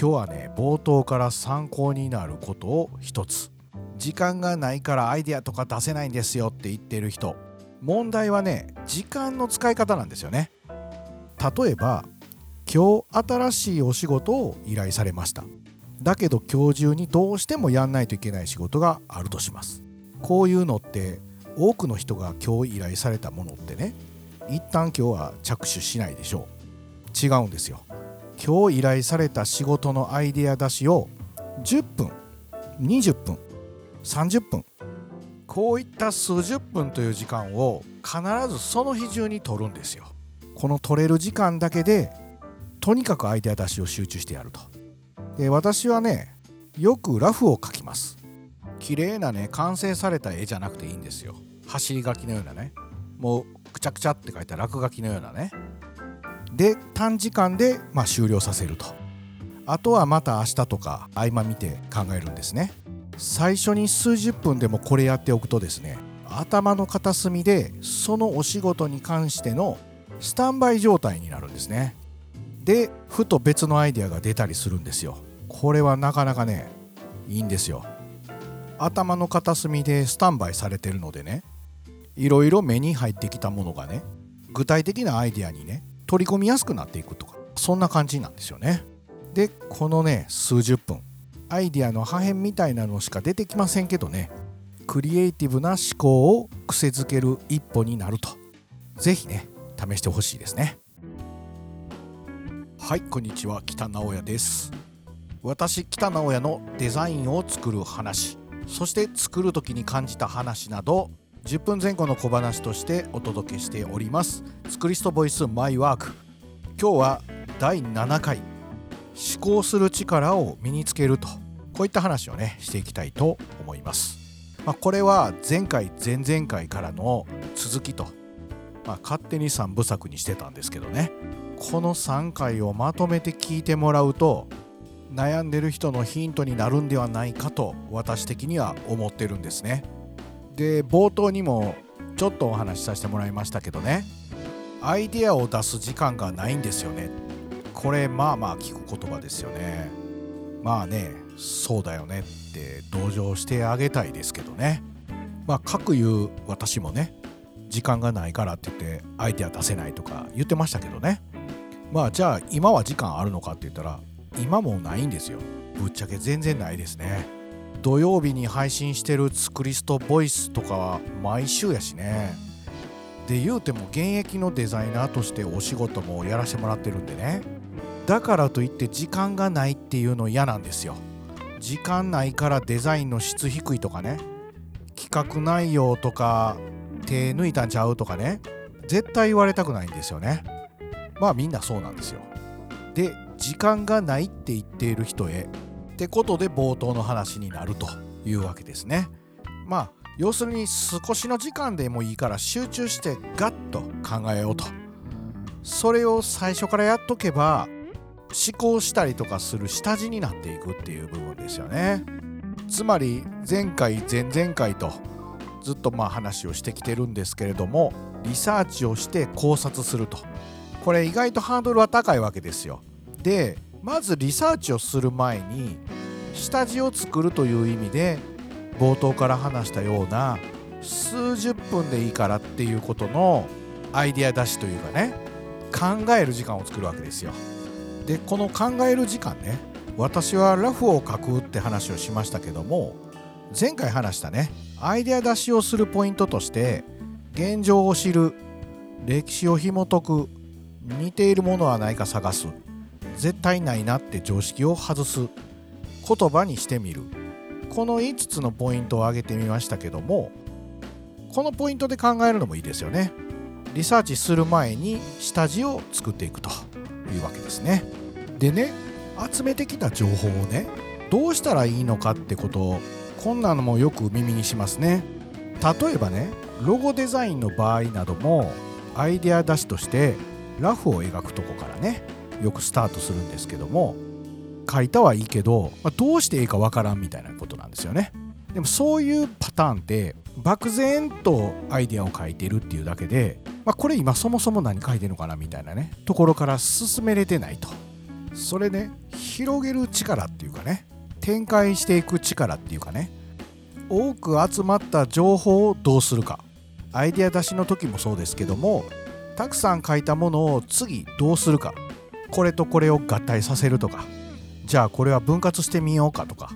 今日はね冒頭から参考になることを一つ。時間がないからアイデアとか出せないんですよって言ってる人。問題はね時間の使い方なんですよね。例えば今日新しいお仕事を依頼されました。だけど今日中にどうしてもやんないといけない仕事があるとします。こういうのって多くの人が今日依頼されたものってね一旦今日は着手しないでしょう。違うんですよ。今日依頼された仕事のアイデア出しを10分20分30分こういった数十分という時間を必ずその日中に取るんですよ。この取れる時間だけでとにかくアイデア出しを集中してやると。で私はねよくラフを描きます。綺麗なね完成された絵じゃなくていいんですよ。走り書きのようなね。もうくちゃくちゃって書いた落書きのようなね。で短時間で、ま、終了させると。あとはまた明日とか合間見て考えるんですね。最初に数十分でもこれやっておくとですね頭の片隅でそのお仕事に関してのスタンバイ状態になるんですね。でふと別のアイデアが出たりするんですよ。これはなかなかねいいんですよ。頭の片隅でスタンバイされてるのでねいろいろ目に入ってきたものがね具体的なアイデアにね取り込みやすくなっていくとかそんな感じなんですよね。でこのね数十分。アイデアの破片みたいなのしか出てきませんけどね。クリエイティブな思考を癖づける一歩になると。是非ね試してほしいですね。はいこんにちは。北直哉です。私北直哉のデザインを作る話。そして作る時に感じた話など10分前後の小話としてお届けしております。スクリストボイスマイワーク。今日は第7回。思考する力を身につけると。こういった話をねしていきたいと思います、まあ、これは前回前々回からの続きと、まあ、勝手に3部作にしてたんですけどね。この3回をまとめて聞いてもらうと悩んでる人のヒントになるんではないかと私的には思ってるんですね。で冒頭にもちょっとお話しさせてもらいましたけどね。アイデアを出す時間がないんですよね。これまあまあ聞く言葉ですよね。まあねそうだよねって同情してあげたいですけどね。まあ各言う私もね時間がないからって言ってアイデア出せないとか言ってましたけどね。まあじゃあ今は時間あるのかって言ったら今もないんですよ。ぶっちゃけ全然ないですね。土曜日に配信してるツクリストボイスとかは毎週やしね。で言うても現役のデザイナーとしてお仕事もやらせてもらってるんでね。だからといって時間がないっていうの嫌なんですよ。時間ないからデザインの質低いとかね。企画内容とか手抜いたんちゃうとかね。絶対言われたくないんですよね。まあみんなそうなんですよ。で時間がないって言っている人へってことで冒頭の話になるというわけですね。まあ要するに少しの時間でもいいから集中してガッと考えようと。それを最初からやっとけば思考したりとかする下地になっていくっていう部分ですよね。つまり前回前々回とずっとまあ話をしてきてるんですけれどもリサーチをして考察するとこれ意外とハードルは高いわけですよ。でまずリサーチをする前に下地を作るという意味で冒頭から話したような数十分でいいからっていうことのアイデア出しというかね考える時間を作るわけですよ。でこの考える時間ね私はラフを書くって話をしましたけども前回話したねアイデア出しをするポイントとして現状を知る歴史を紐解く似ているものはないか探す絶対ないなって常識を外す言葉にしてみる。この5つのポイントを挙げてみましたけどもこのポイントで考えるのもいいですよね。リサーチする前に下地を作っていくというわけですね。でね集めてきた情報をねどうしたらいいのかってことをこんなのもよく耳にしますね。例えばねロゴデザインの場合などもアイデア出しとしてラフを描くとこからねよくスタートするんですけども書いたはいいけど、まあ、どうしていいかわからんみたいなことなんですよね。でもそういうパターンって漠然とアイデアを書いてるっていうだけで、まあ、これ今そもそも何書いてるのかなみたいなねところから進めれてないと。それね広げる力っていうかね展開していく力っていうかね多く集まった情報をどうするか。アイデア出しの時もそうですけどもたくさん書いたものを次どうするか。これとこれを合体させるとかじゃあこれは分割してみようかとか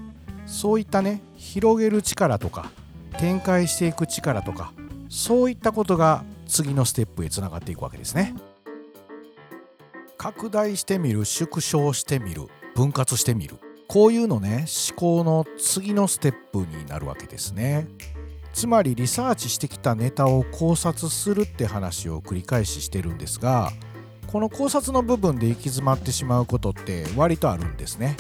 そういったね広げる力とか展開していく力とかそういったことが次のステップへつながっていくわけですね。拡大してみる縮小してみる分割してみるこういうのね思考の次のステップになるわけですね。つまりリサーチしてきたネタを考察するって話を繰り返ししてるんですがこの考察の部分で行き詰まってしまうことって割とあるんですね。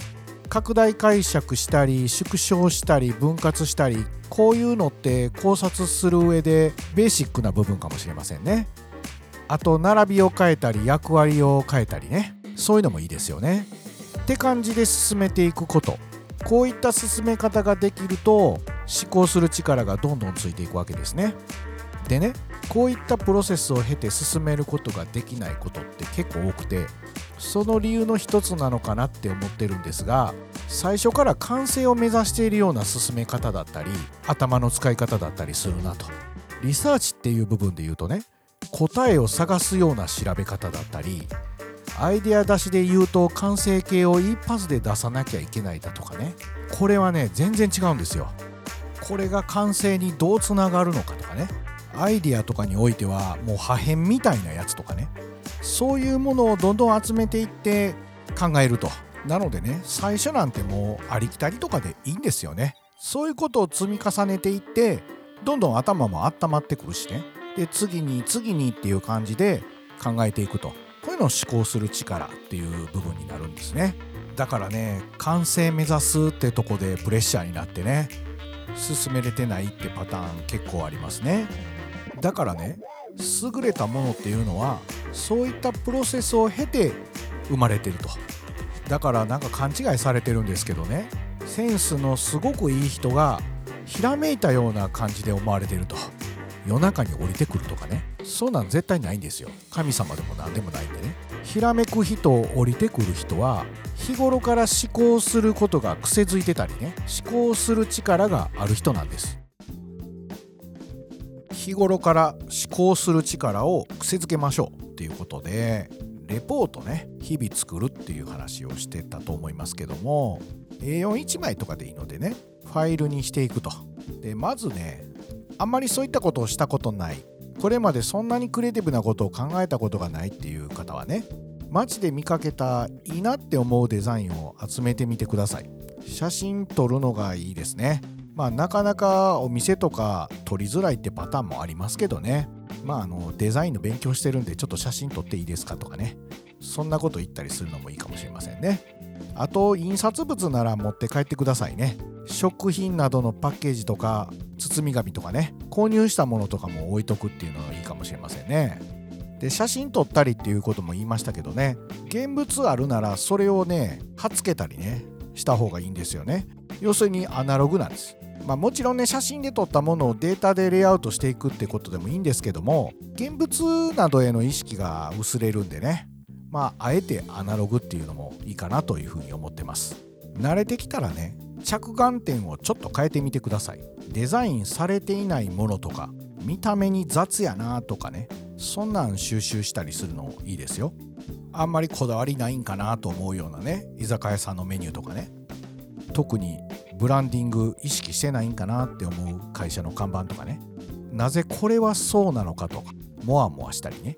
拡大解釈したり縮小したり分割したりこういうのって考察する上でベーシックな部分かもしれませんね。あと並びを変えたり役割を変えたりね。そういうのもいいですよね。って感じで進めていくこと。こういった進め方ができると思考する力がどんどんついていくわけですね。でねこういったプロセスを経て進めることができないことって結構多くてその理由の一つなのかなって思ってるんですが最初から完成を目指しているような進め方だったり頭の使い方だったりするなと。リサーチっていう部分で言うとね答えを探すような調べ方だったりアイデア出しで言うと完成形を一発で出さなきゃいけないだとかね。これはね全然違うんですよ。これが完成にどうつながるのかとかね。アイディアとかにおいてはもう破片みたいなやつとかね。そういうものをどんどん集めていって考えると。なのでね最初なんてもうありきたりとかでいいんですよね。そういうことを積み重ねていってどんどん頭も温まってくるしね。で次に次にっていう感じで考えていくと。こういうのを思考する力っていう部分になるんですね。だからね完成目指すってとこでプレッシャーになってね進めれてないってパターン結構ありますね。だからね優れたものっていうのはそういったプロセスを経て生まれてると。だからなんか勘違いされてるんですけどねセンスのすごくいい人がひらめいたような感じで思われてると。夜中に降りてくるとかね。そんなん絶対ないんですよ。神様でも何でもないんでね。ひらめく人降りてくる人は日頃から思考することが癖づいてたりね思考する力がある人なんです。日頃から思考する力を癖づけましょうっていうことでレポートね日々作るっていう話をしてたと思いますけども A41 枚とかでいいのでねファイルにしていくと。でまずねあんまりそういったことをしたことない。これまでそんなにクリエイティブなことを考えたことがないっていう方はね街で見かけたいいなって思うデザインを集めてみてください。写真撮るのがいいですね。まあなかなかお店とか撮りづらいってパターンもありますけどね。まああのデザインの勉強してるんでちょっと写真撮っていいですかとかね。そんなこと言ったりするのもいいかもしれませんね。あと印刷物なら持って帰ってくださいね。食品などのパッケージとか包み紙とかね。購入したものとかも置いとくっていうのがいいかもしれませんね。で写真撮ったりっていうことも言いましたけどね。現物あるならそれをね貼っつけたりねした方がいいんですよね。要するにアナログなんです。まあ、もちろんね写真で撮ったものをデータでレイアウトしていくってことでもいいんですけども現物などへの意識が薄れるんでね。まああえてアナログっていうのもいいかなというふうに思ってます。慣れてきたらね着眼点をちょっと変えてみてください。デザインされていないものとか見た目に雑やなとかねそんなん収集したりするのいいですよ。あんまりこだわりないんかなと思うようなね居酒屋さんのメニューとかね。特にブランディング意識してないんかなって思う会社の看板とかね。なぜこれはそうなのかとかモワモワしたりね。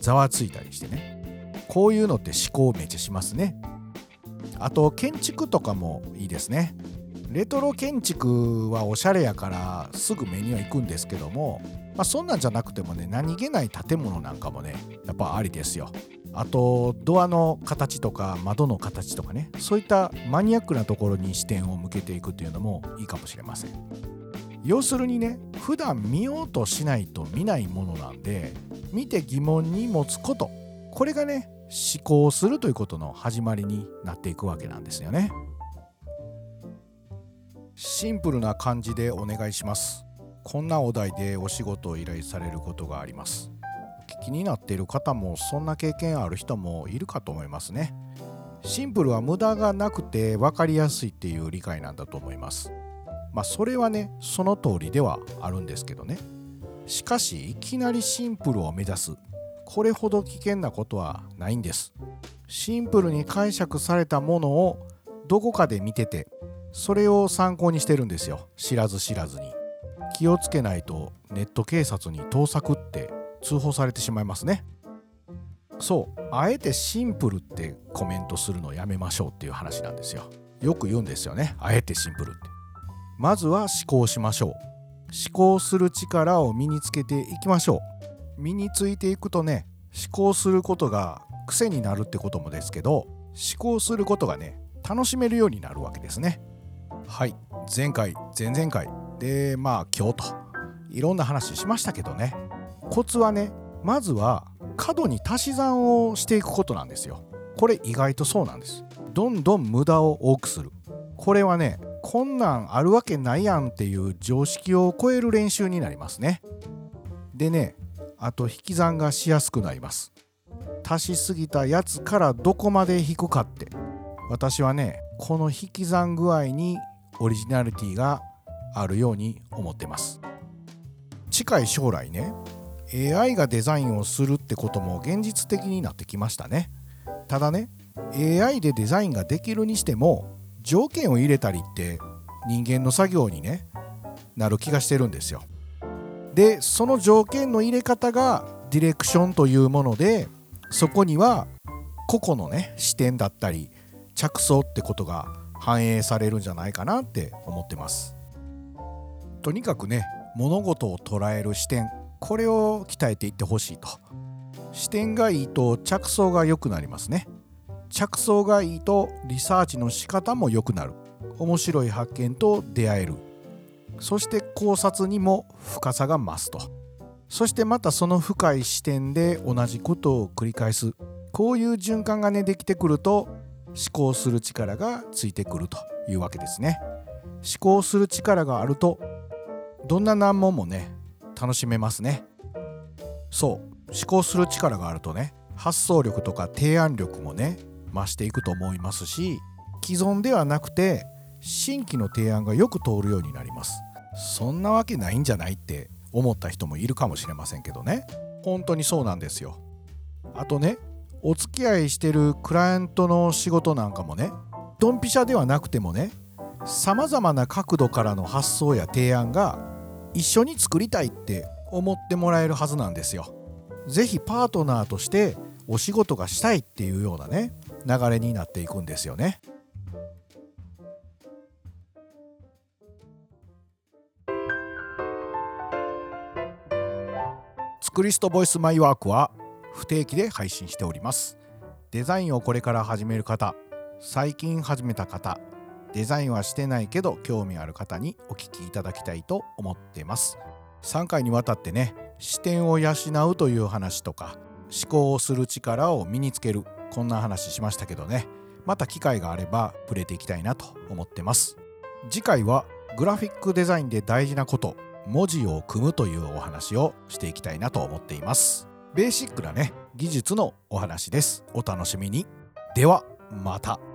ざわついたりしてね。こういうのって思考めっちゃしますね。あと建築とかもいいですね。レトロ建築はおしゃれやからすぐ目には行くんですけども、まあ、そんなんじゃなくてもね何気ない建物なんかもねやっぱありですよ。あとドアの形とか窓の形とかねそういったマニアックなところに視点を向けていくっていうのもいいかもしれません。要するにね普段見ようとしないと見ないものなんで見て疑問に持つこと。これがね思考するということの始まりになっていくわけなんですよね。シンプルな感じでお願いします。こんなお題でお仕事を依頼されることがあります。気になっている方もそんな経験ある人もいるかと思いますね。シンプルは無駄がなくて分かりやすいっていう理解なんだと思います。まあそれはねその通りではあるんですけどね。しかしいきなりシンプルを目指す。これほど危険なことはないんです。シンプルに解釈されたものをどこかで見ててそれを参考にしてるんですよ。知らず知らずに。気をつけないとネット警察に盗作って通報されてしまいますね。そうあえてシンプルってコメントするのやめましょうっていう話なんですよ。よく言うんですよね。あえてシンプルって。まずは思考しましょう。思考する力を身につけていきましょう。身についていくとね思考することが癖になるってこともですけど思考することがね楽しめるようになるわけですね。はい前回前々回。でまあ今日と。いろんな話しましたけどね。コツはねまずは過度に足し算をしていくことなんですよ。これ意外とそうなんです。どんどん無駄を多くする。これはねこんなんあるわけないやんっていう常識を超える練習になりますね。でねあと引き算がしやすくなります。足しすぎたやつからどこまで引くかって。私はねこの引き算具合にオリジナリティがあるように思ってます。近い将来ね AI がデザインをするってことも現実的になってきましたね。ただね AI でデザインができるにしても条件を入れたりって人間の作業にねなる気がしてるんですよ。でその条件の入れ方がディレクションというものでそこには個々のね視点だったり着想ってことが反映されるんじゃないかなって思ってます。とにかくね物事を捉える視点。これを鍛えていってほしいと。視点がいいと着想が良くなりますね。着想がいいとリサーチの仕方も良くなる。面白い発見と出会える。そして考察にも深さが増すと。そしてまたその深い視点で同じことを繰り返す。こういう循環がねできてくると思考する力がついてくるというわけですね。思考する力があるとどんな難問もね楽しめますね。そう。思考する力があるとね発想力とか提案力もね増していくと思いますし既存ではなくて新規の提案がよく通るようになります。そんなわけないんじゃないって思った人もいるかもしれませんけどね。本当にそうなんですよ。あとねお付き合いしてるクライアントの仕事なんかもねドンピシャではなくてもねさまざまな角度からの発想や提案が一緒に作りたいって思ってもらえるはずなんですよ。是非パートナーとしてお仕事がしたいっていうようなね流れになっていくんですよね。スクリストボイスマイワークは不定期で配信しております。デザインをこれから始める方、最近始めた方、デザインはしてないけど興味ある方にお聞きいただきたいと思ってます。3回にわたってね視点を養うという話とか思考をする力を身につけるこんな話しましたけどね。また機会があれば触れていきたいなと思ってます。次回はグラフィックデザインで大事なこと文字を組むというお話をしていきたいなと思っています。ベーシックなね技術のお話です。お楽しみに。ではまた。